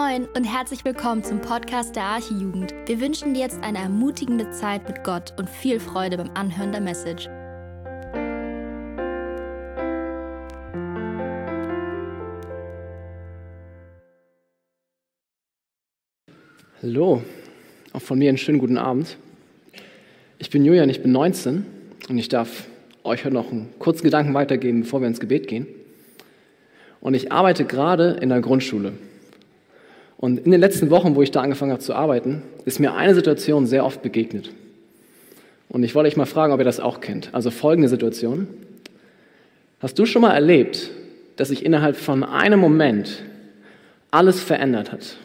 Moin und herzlich willkommen zum Podcast der Archijugend. Wir wünschen dir jetzt eine ermutigende Zeit mit Gott und viel Freude beim Anhören der Message. Hallo, auch von mir einen schönen guten Abend. Ich bin Julian, ich bin 19 und ich darf euch heute noch einen kurzen Gedanken weitergeben, bevor wir ins Gebet gehen. Und ich arbeite gerade in der Grundschule. Und in den letzten Wochen, wo ich da angefangen habe zu arbeiten, ist mir eine Situation sehr oft begegnet. Und ich wollte euch mal fragen, ob ihr das auch kennt. Also folgende Situation. Hast du schon mal erlebt, dass sich innerhalb von einem Moment alles verändert hat?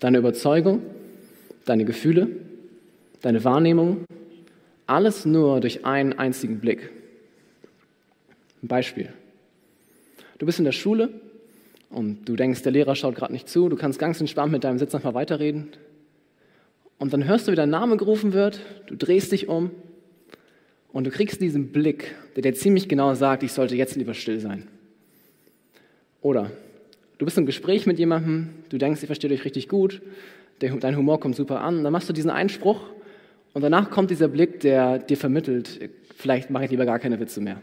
Deine Überzeugung, deine Gefühle, deine Wahrnehmung, alles nur durch einen einzigen Blick. Ein Beispiel. Du bist in der Schule und du denkst, der Lehrer schaut gerade nicht zu, du kannst ganz entspannt mit deinem Sitz nochmal weiterreden. Und dann hörst du, wie dein Name gerufen wird, du drehst dich um. Und du kriegst diesen Blick, der dir ziemlich genau sagt, ich sollte jetzt lieber still sein. Oder du bist im Gespräch mit jemandem, du denkst, ihr versteht euch richtig gut, dein Humor kommt super an, dann machst du diesen Einspruch. Und danach kommt dieser Blick, der dir vermittelt, vielleicht mache ich lieber gar keine Witze mehr.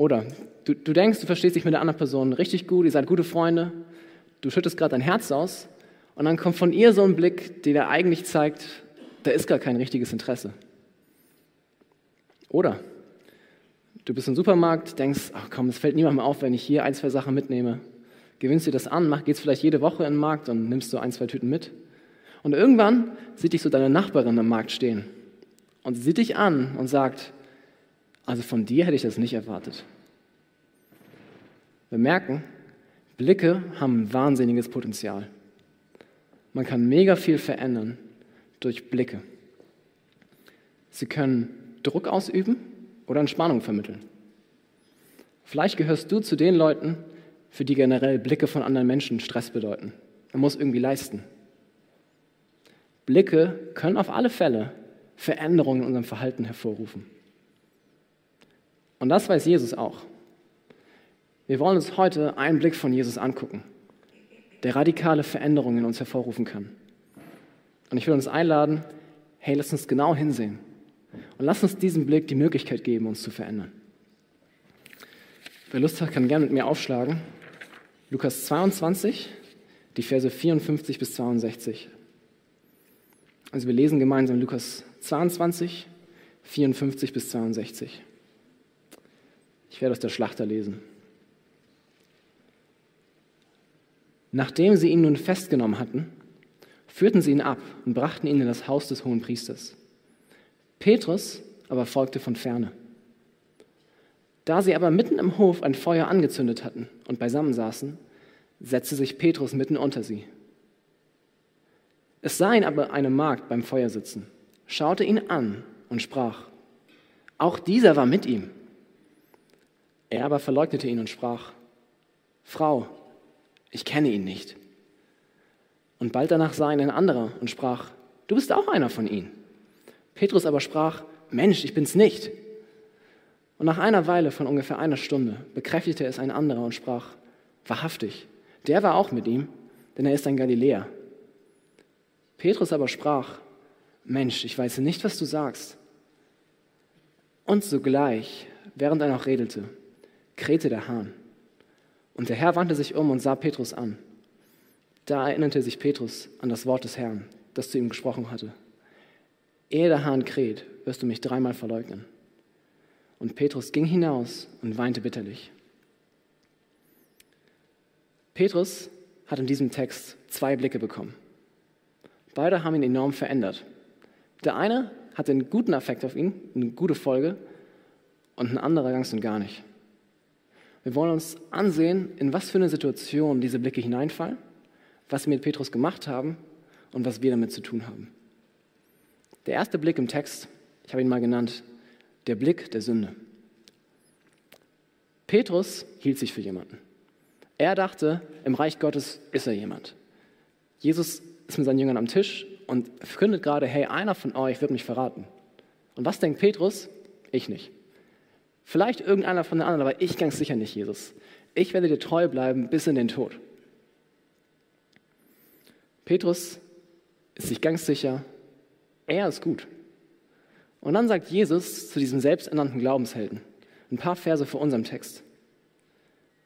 Oder du, du denkst, du verstehst dich mit der anderen Person richtig gut, ihr seid gute Freunde, du schüttest gerade dein Herz aus und dann kommt von ihr so ein Blick, der dir eigentlich zeigt, da ist gar kein richtiges Interesse. Oder du bist im Supermarkt, denkst, ach komm, es fällt niemandem auf, wenn ich hier ein, zwei Sachen mitnehme. Gewinnst dir das an, mach, gehst vielleicht jede Woche in den Markt und nimmst so ein, zwei Tüten mit. Und irgendwann sieht dich so deine Nachbarin am Markt stehen und sie sieht dich an und sagt, also von dir hätte ich das nicht erwartet. Wir merken, Blicke haben ein wahnsinniges Potenzial. Man kann mega viel verändern durch Blicke. Sie können Druck ausüben oder Entspannung vermitteln. Vielleicht gehörst du zu den Leuten, für die generell Blicke von anderen Menschen Stress bedeuten. Man muss irgendwie leisten. Blicke können auf alle Fälle Veränderungen in unserem Verhalten hervorrufen. Und das weiß Jesus auch. Wir wollen uns heute einen Blick von Jesus angucken, der radikale Veränderungen in uns hervorrufen kann. Und ich will uns einladen, hey, lass uns genau hinsehen und lass uns diesem Blick die Möglichkeit geben, uns zu verändern. Wer Lust hat, kann gerne mit mir aufschlagen. Lukas 22, die Verse 54 bis 62. Also wir lesen gemeinsam Lukas 22, 54 bis 62. Ich werde aus der Schlachter lesen. Nachdem sie ihn nun festgenommen hatten, führten sie ihn ab und brachten ihn in das Haus des hohen Priesters. Petrus aber folgte von ferne. Da sie aber mitten im Hof ein Feuer angezündet hatten und beisammen saßen, setzte sich Petrus mitten unter sie. Es sah ihn aber eine Magd beim Feuer sitzen, schaute ihn an und sprach, auch dieser war mit ihm. Er aber verleugnete ihn und sprach, Frau, ich kenne ihn nicht. Und bald danach sah ihn ein anderer und sprach, du bist auch einer von ihnen. Petrus aber sprach, Mensch, ich bin's nicht. Und nach einer Weile von ungefähr einer Stunde bekräftigte es ein anderer und sprach, wahrhaftig, der war auch mit ihm, denn er ist ein Galiläer. Petrus aber sprach, Mensch, ich weiß nicht, was du sagst. Und sogleich, während er noch redete, krähte der Hahn. Und der Herr wandte sich um und sah Petrus an. Da erinnerte sich Petrus an das Wort des Herrn, das zu ihm gesprochen hatte. Ehe der Hahn kräht, wirst du mich dreimal verleugnen. Und Petrus ging hinaus und weinte bitterlich. Petrus hat in diesem Text zwei Blicke bekommen. Beide haben ihn enorm verändert. Der eine hatte einen guten Effekt auf ihn, eine gute Folge, und ein anderer ganz und gar nicht. Wir wollen uns ansehen, in was für eine Situation diese Blicke hineinfallen, was wir mit Petrus gemacht haben und was wir damit zu tun haben. Der erste Blick im Text, ich habe ihn mal genannt, der Blick der Sünde. Petrus hielt sich für jemanden. Er dachte, im Reich Gottes ist er jemand. Jesus ist mit seinen Jüngern am Tisch und verkündet gerade, hey, einer von euch wird mich verraten. Und was denkt Petrus? Ich nicht. Vielleicht irgendeiner von den anderen, aber ich ganz sicher nicht, Jesus. Ich werde dir treu bleiben bis in den Tod. Petrus ist sich ganz sicher, er ist gut. Und dann sagt Jesus zu diesem selbsternannten Glaubenshelden, ein paar Verse vor unserem Text.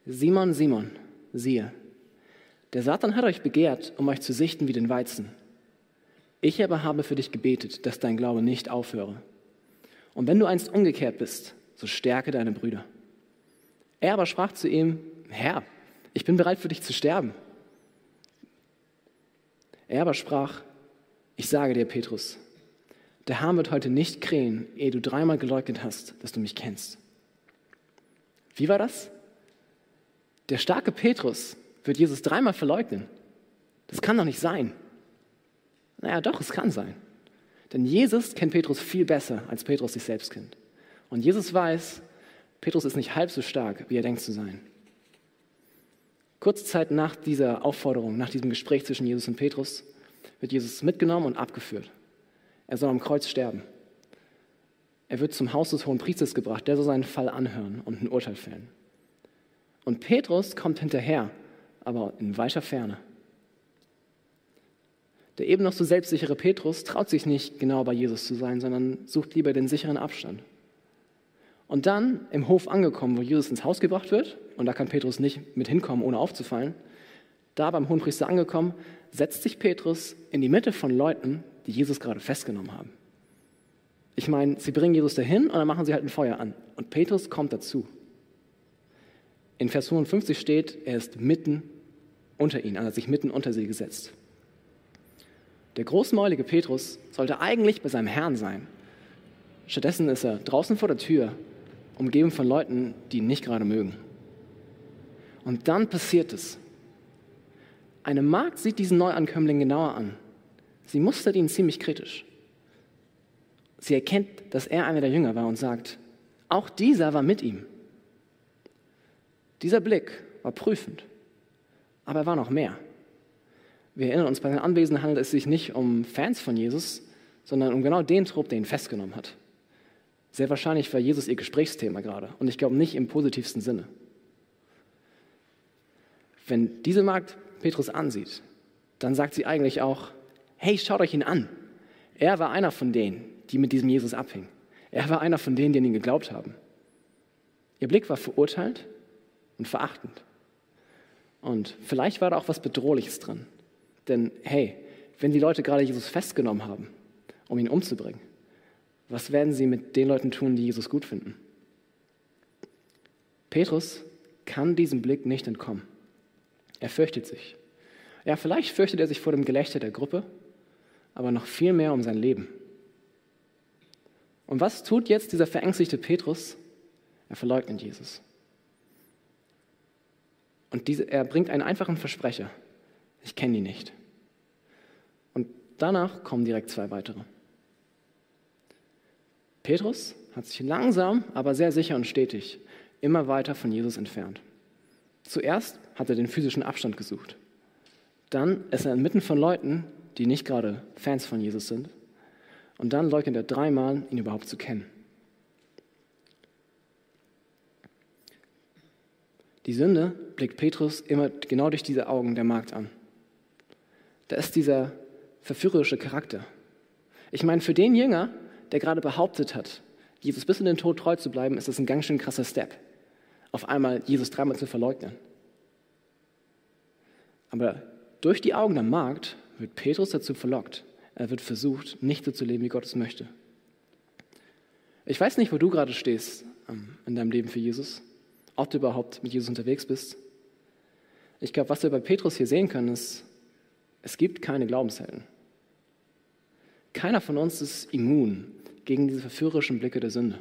Simon, Simon, siehe, der Satan hat euch begehrt, um euch zu sichten wie den Weizen. Ich aber habe für dich gebetet, dass dein Glaube nicht aufhöre. Und wenn du einst umgekehrt bist, so stärke deine Brüder. Er aber sprach zu ihm, Herr, ich bin bereit für dich zu sterben. Er aber sprach, ich sage dir, Petrus, der Hahn wird heute nicht krähen, ehe du dreimal geleugnet hast, dass du mich kennst. Wie war das? Der starke Petrus wird Jesus dreimal verleugnen. Das kann doch nicht sein. Naja, doch, es kann sein. Denn Jesus kennt Petrus viel besser, als Petrus sich selbst kennt. Und Jesus weiß, Petrus ist nicht halb so stark, wie er denkt zu sein. Kurze Zeit nach dieser Aufforderung, nach diesem Gespräch zwischen Jesus und Petrus, wird Jesus mitgenommen und abgeführt. Er soll am Kreuz sterben. Er wird zum Haus des Hohen Priesters gebracht, der soll seinen Fall anhören und ein Urteil fällen. Und Petrus kommt hinterher, aber in weiter Ferne. Der eben noch so selbstsichere Petrus traut sich nicht genau bei Jesus zu sein, sondern sucht lieber den sicheren Abstand. Und dann im Hof angekommen, wo Jesus ins Haus gebracht wird, und da kann Petrus nicht mit hinkommen, ohne aufzufallen, da beim Hohenpriester angekommen, setzt sich Petrus in die Mitte von Leuten, die Jesus gerade festgenommen haben. Ich meine, sie bringen Jesus dahin und dann machen sie halt ein Feuer an. Und Petrus kommt dazu. In Vers 55 steht, er ist mitten unter ihnen, also hat sich mitten unter sie gesetzt. Der großmäulige Petrus sollte eigentlich bei seinem Herrn sein. Stattdessen ist er draußen vor der Tür, umgeben von Leuten, die ihn nicht gerade mögen. Und dann passiert es. Eine Magd sieht diesen Neuankömmling genauer an. Sie mustert ihn ziemlich kritisch. Sie erkennt, dass er einer der Jünger war und sagt, auch dieser war mit ihm. Dieser Blick war prüfend, aber er war noch mehr. Wir erinnern uns, bei den Anwesenden handelt es sich nicht um Fans von Jesus, sondern um genau den Trupp, der ihn festgenommen hat. Sehr wahrscheinlich war Jesus ihr Gesprächsthema gerade und ich glaube nicht im positivsten Sinne. Wenn diese Magd Petrus ansieht, dann sagt sie eigentlich auch, hey, schaut euch ihn an. Er war einer von denen, die mit diesem Jesus abhingen. Er war einer von denen, die an ihn geglaubt haben. Ihr Blick war verurteilt und verachtend. Und vielleicht war da auch was Bedrohliches drin. Denn hey, wenn die Leute gerade Jesus festgenommen haben, um ihn umzubringen, was werden sie mit den Leuten tun, die Jesus gut finden? Petrus kann diesem Blick nicht entkommen. Er fürchtet sich. Ja, vielleicht fürchtet er sich vor dem Gelächter der Gruppe, aber noch viel mehr um sein Leben. Und was tut jetzt dieser verängstigte Petrus? Er verleugnet Jesus. Und diese, er bringt einen einfachen Versprecher. Ich kenne ihn nicht. Und danach kommen direkt zwei weitere. Petrus hat sich langsam, aber sehr sicher und stetig immer weiter von Jesus entfernt. Zuerst hat er den physischen Abstand gesucht. Dann ist er inmitten von Leuten, die nicht gerade Fans von Jesus sind. Und dann leugnet er dreimal, ihn überhaupt zu kennen. Die Sünde blickt Petrus immer genau durch diese Augen der Magd an. Da ist dieser verführerische Charakter. Ich meine, für den Jünger, der gerade behauptet hat, Jesus bis in den Tod treu zu bleiben, ist das ein ganz schön krasser Step. Auf einmal Jesus dreimal zu verleugnen. Aber durch die Augen der Magd wird Petrus dazu verlockt. Er wird versucht, nicht so zu leben, wie Gott es möchte. Ich weiß nicht, wo du gerade stehst ähm, in deinem Leben für Jesus, ob du überhaupt mit Jesus unterwegs bist. Ich glaube, was wir bei Petrus hier sehen können, ist, es gibt keine Glaubenshelden. Keiner von uns ist immun gegen diese verführerischen Blicke der Sünde.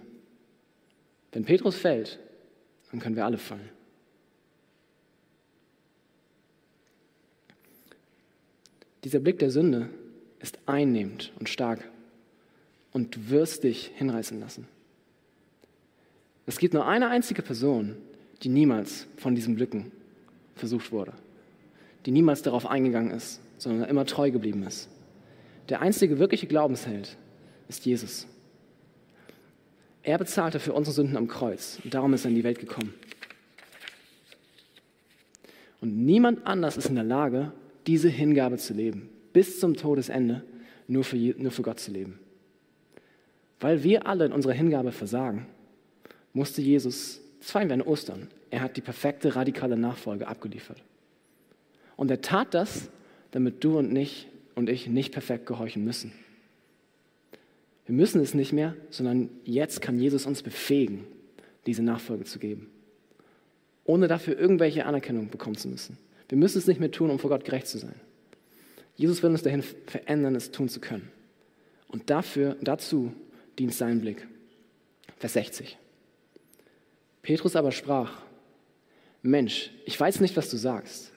Wenn Petrus fällt, dann können wir alle fallen. Dieser Blick der Sünde ist einnehmend und stark und du wirst dich hinreißen lassen. Es gibt nur eine einzige Person, die niemals von diesen Blicken versucht wurde, die niemals darauf eingegangen ist, sondern immer treu geblieben ist. Der einzige wirkliche Glaubensheld ist Jesus. Er bezahlte für unsere Sünden am Kreuz und darum ist er in die Welt gekommen. Und niemand anders ist in der Lage, diese Hingabe zu leben. bis zum Todesende nur für, nur für Gott zu leben. Weil wir alle in unserer Hingabe versagen, musste Jesus, das feiern wir an Ostern, er hat die perfekte radikale Nachfolge abgeliefert. Und er tat das, damit du und, nicht, und ich nicht perfekt gehorchen müssen. Wir müssen es nicht mehr, sondern jetzt kann Jesus uns befähigen, diese Nachfolge zu geben, ohne dafür irgendwelche Anerkennung bekommen zu müssen. Wir müssen es nicht mehr tun, um vor Gott gerecht zu sein. Jesus will uns dahin verändern, es tun zu können. Und dafür, dazu dient sein Blick. Vers 60. Petrus aber sprach, Mensch, ich weiß nicht, was du sagst.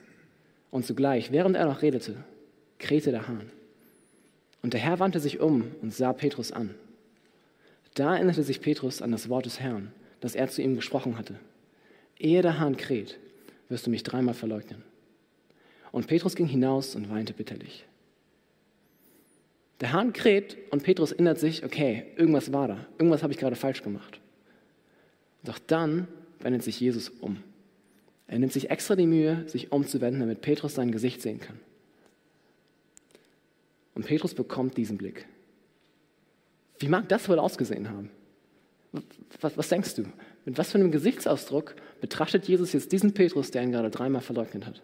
Und zugleich, während er noch redete, krähte der Hahn. Und der Herr wandte sich um und sah Petrus an. Da erinnerte sich Petrus an das Wort des Herrn, das er zu ihm gesprochen hatte. Ehe der Hahn kräht, wirst du mich dreimal verleugnen. Und Petrus ging hinaus und weinte bitterlich. Der Hahn kräht und Petrus erinnert sich, okay, irgendwas war da, irgendwas habe ich gerade falsch gemacht. Doch dann wendet sich Jesus um. Er nimmt sich extra die Mühe, sich umzuwenden, damit Petrus sein Gesicht sehen kann. Und Petrus bekommt diesen Blick. Wie mag das wohl ausgesehen haben? Was, was, denkst du? Mit was für einem Gesichtsausdruck betrachtet Jesus jetzt diesen Petrus, der ihn gerade dreimal verleugnet hat?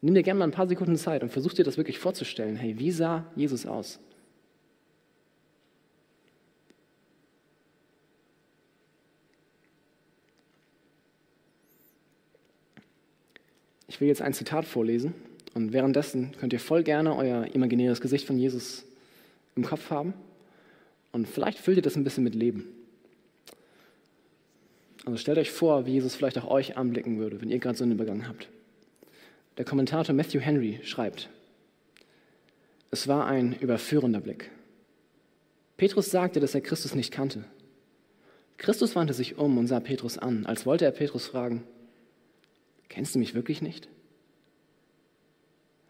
Nimm dir gerne mal ein paar Sekunden Zeit und versuch dir das wirklich vorzustellen. Hey, wie sah Jesus aus? Ich will jetzt ein Zitat vorlesen und währenddessen könnt ihr voll gerne euer imaginäres Gesicht von Jesus im Kopf haben. Und vielleicht füllt ihr das ein bisschen mit Leben. Also stellt euch vor, wie Jesus vielleicht auch euch anblicken würde, wenn ihr gerade Sünde begangen habt. Der Kommentator Matthew Henry schreibt, es war ein überführender Blick. Petrus sagte, dass er Christus nicht kannte. Christus wandte sich um und sah Petrus an, als wollte er Petrus fragen, kennst du mich wirklich nicht?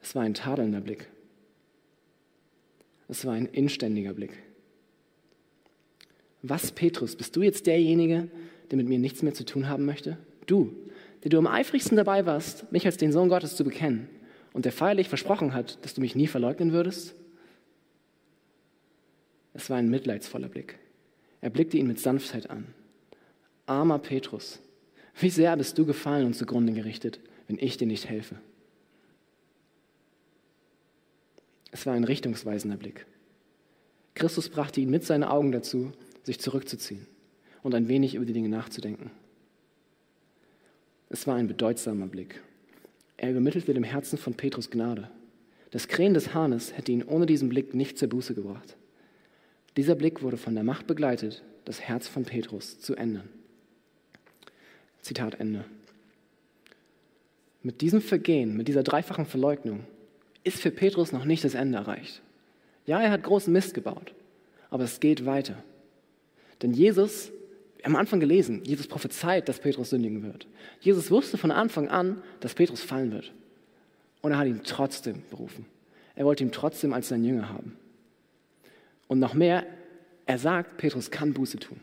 Es war ein tadelnder Blick. Es war ein inständiger Blick. Was, Petrus, bist du jetzt derjenige, der mit mir nichts mehr zu tun haben möchte? Du, der du am eifrigsten dabei warst, mich als den Sohn Gottes zu bekennen und der feierlich versprochen hat, dass du mich nie verleugnen würdest? Es war ein mitleidsvoller Blick. Er blickte ihn mit Sanftheit an. Armer Petrus, wie sehr bist du gefallen und zugrunde gerichtet, wenn ich dir nicht helfe? Es war ein richtungsweisender Blick. Christus brachte ihn mit seinen Augen dazu, sich zurückzuziehen und ein wenig über die Dinge nachzudenken. Es war ein bedeutsamer Blick. Er übermittelte dem Herzen von Petrus Gnade. Das Krähen des Hahnes hätte ihn ohne diesen Blick nicht zur Buße gebracht. Dieser Blick wurde von der Macht begleitet, das Herz von Petrus zu ändern. Zitat Ende. Mit diesem Vergehen, mit dieser dreifachen Verleugnung ist für Petrus noch nicht das Ende erreicht. Ja, er hat großen Mist gebaut, aber es geht weiter. Denn Jesus, am Anfang gelesen, Jesus prophezeit, dass Petrus sündigen wird. Jesus wusste von Anfang an, dass Petrus fallen wird. Und er hat ihn trotzdem berufen. Er wollte ihn trotzdem als sein Jünger haben. Und noch mehr, er sagt, Petrus kann Buße tun.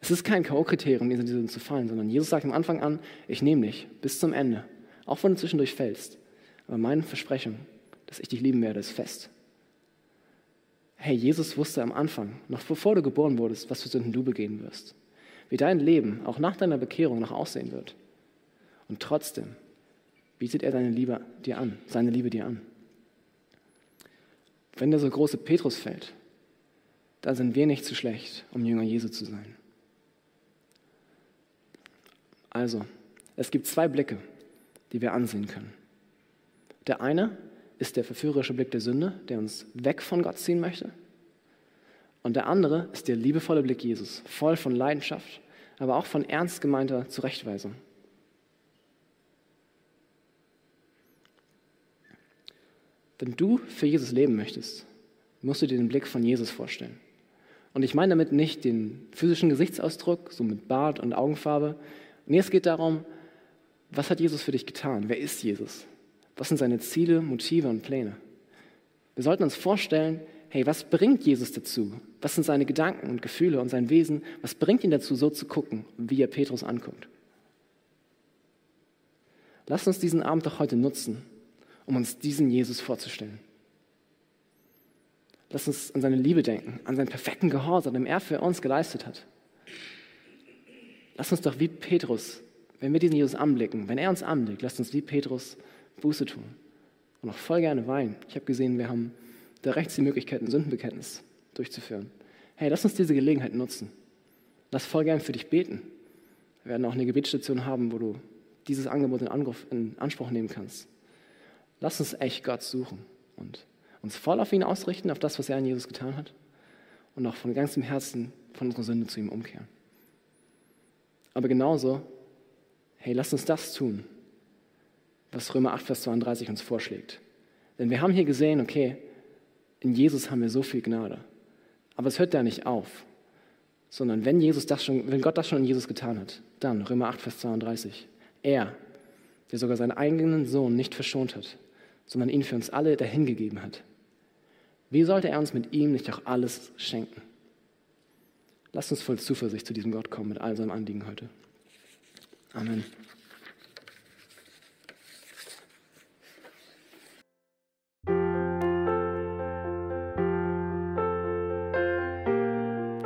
Es ist kein K.O.-Kriterium, in diesen zu fallen, sondern Jesus sagt am Anfang an, ich nehme dich bis zum Ende, auch wenn du zwischendurch fällst. Aber meine Versprechung, dass ich dich lieben werde, ist fest. Hey, Jesus wusste am Anfang, noch bevor du geboren wurdest, was für Sünden du begehen wirst. Wie dein Leben auch nach deiner Bekehrung noch aussehen wird. Und trotzdem bietet er seine Liebe dir an, seine Liebe dir an. Wenn der so große Petrus fällt, dann sind wir nicht zu schlecht, um Jünger Jesu zu sein. Also, es gibt zwei Blicke, die wir ansehen können. Der eine ist der verführerische Blick der Sünde, der uns weg von Gott ziehen möchte. Und der andere ist der liebevolle Blick Jesus, voll von Leidenschaft, aber auch von ernst gemeinter Zurechtweisung. Wenn du für Jesus leben möchtest, musst du dir den Blick von Jesus vorstellen. Und ich meine damit nicht den physischen Gesichtsausdruck, so mit Bart und Augenfarbe. Nee, es geht darum, was hat Jesus für dich getan? Wer ist Jesus? Was sind seine Ziele, Motive und Pläne? Wir sollten uns vorstellen, hey, was bringt Jesus dazu? Was sind seine Gedanken und Gefühle und sein Wesen? Was bringt ihn dazu, so zu gucken, wie er Petrus anguckt? Lass uns diesen Abend doch heute nutzen, um uns diesen Jesus vorzustellen. Lass uns an seine Liebe denken, an seinen perfekten Gehorsam, den er für uns geleistet hat. Lass uns doch wie Petrus, wenn wir diesen Jesus anblicken, wenn er uns anblickt, lasst uns wie Petrus Buße tun und auch voll gerne weinen. Ich habe gesehen, wir haben da rechts die Möglichkeit, ein Sündenbekenntnis durchzuführen. Hey, lass uns diese Gelegenheit nutzen. Lass voll gerne für dich beten. Wir werden auch eine Gebetsstation haben, wo du dieses Angebot in, Angriff, in Anspruch nehmen kannst. Lass uns echt Gott suchen und uns voll auf ihn ausrichten, auf das, was er an Jesus getan hat und auch von ganzem Herzen von unserer Sünde zu ihm umkehren. Aber genauso, hey, lass uns das tun, was Römer 8, Vers 32 uns vorschlägt. Denn wir haben hier gesehen, okay, in Jesus haben wir so viel Gnade. Aber es hört da nicht auf, sondern wenn, Jesus das schon, wenn Gott das schon in Jesus getan hat, dann Römer 8, Vers 32. Er, der sogar seinen eigenen Sohn nicht verschont hat, sondern ihn für uns alle dahingegeben hat. Wie sollte er uns mit ihm nicht auch alles schenken? Lasst uns voll Zuversicht zu diesem Gott kommen mit all seinem Anliegen heute. Amen.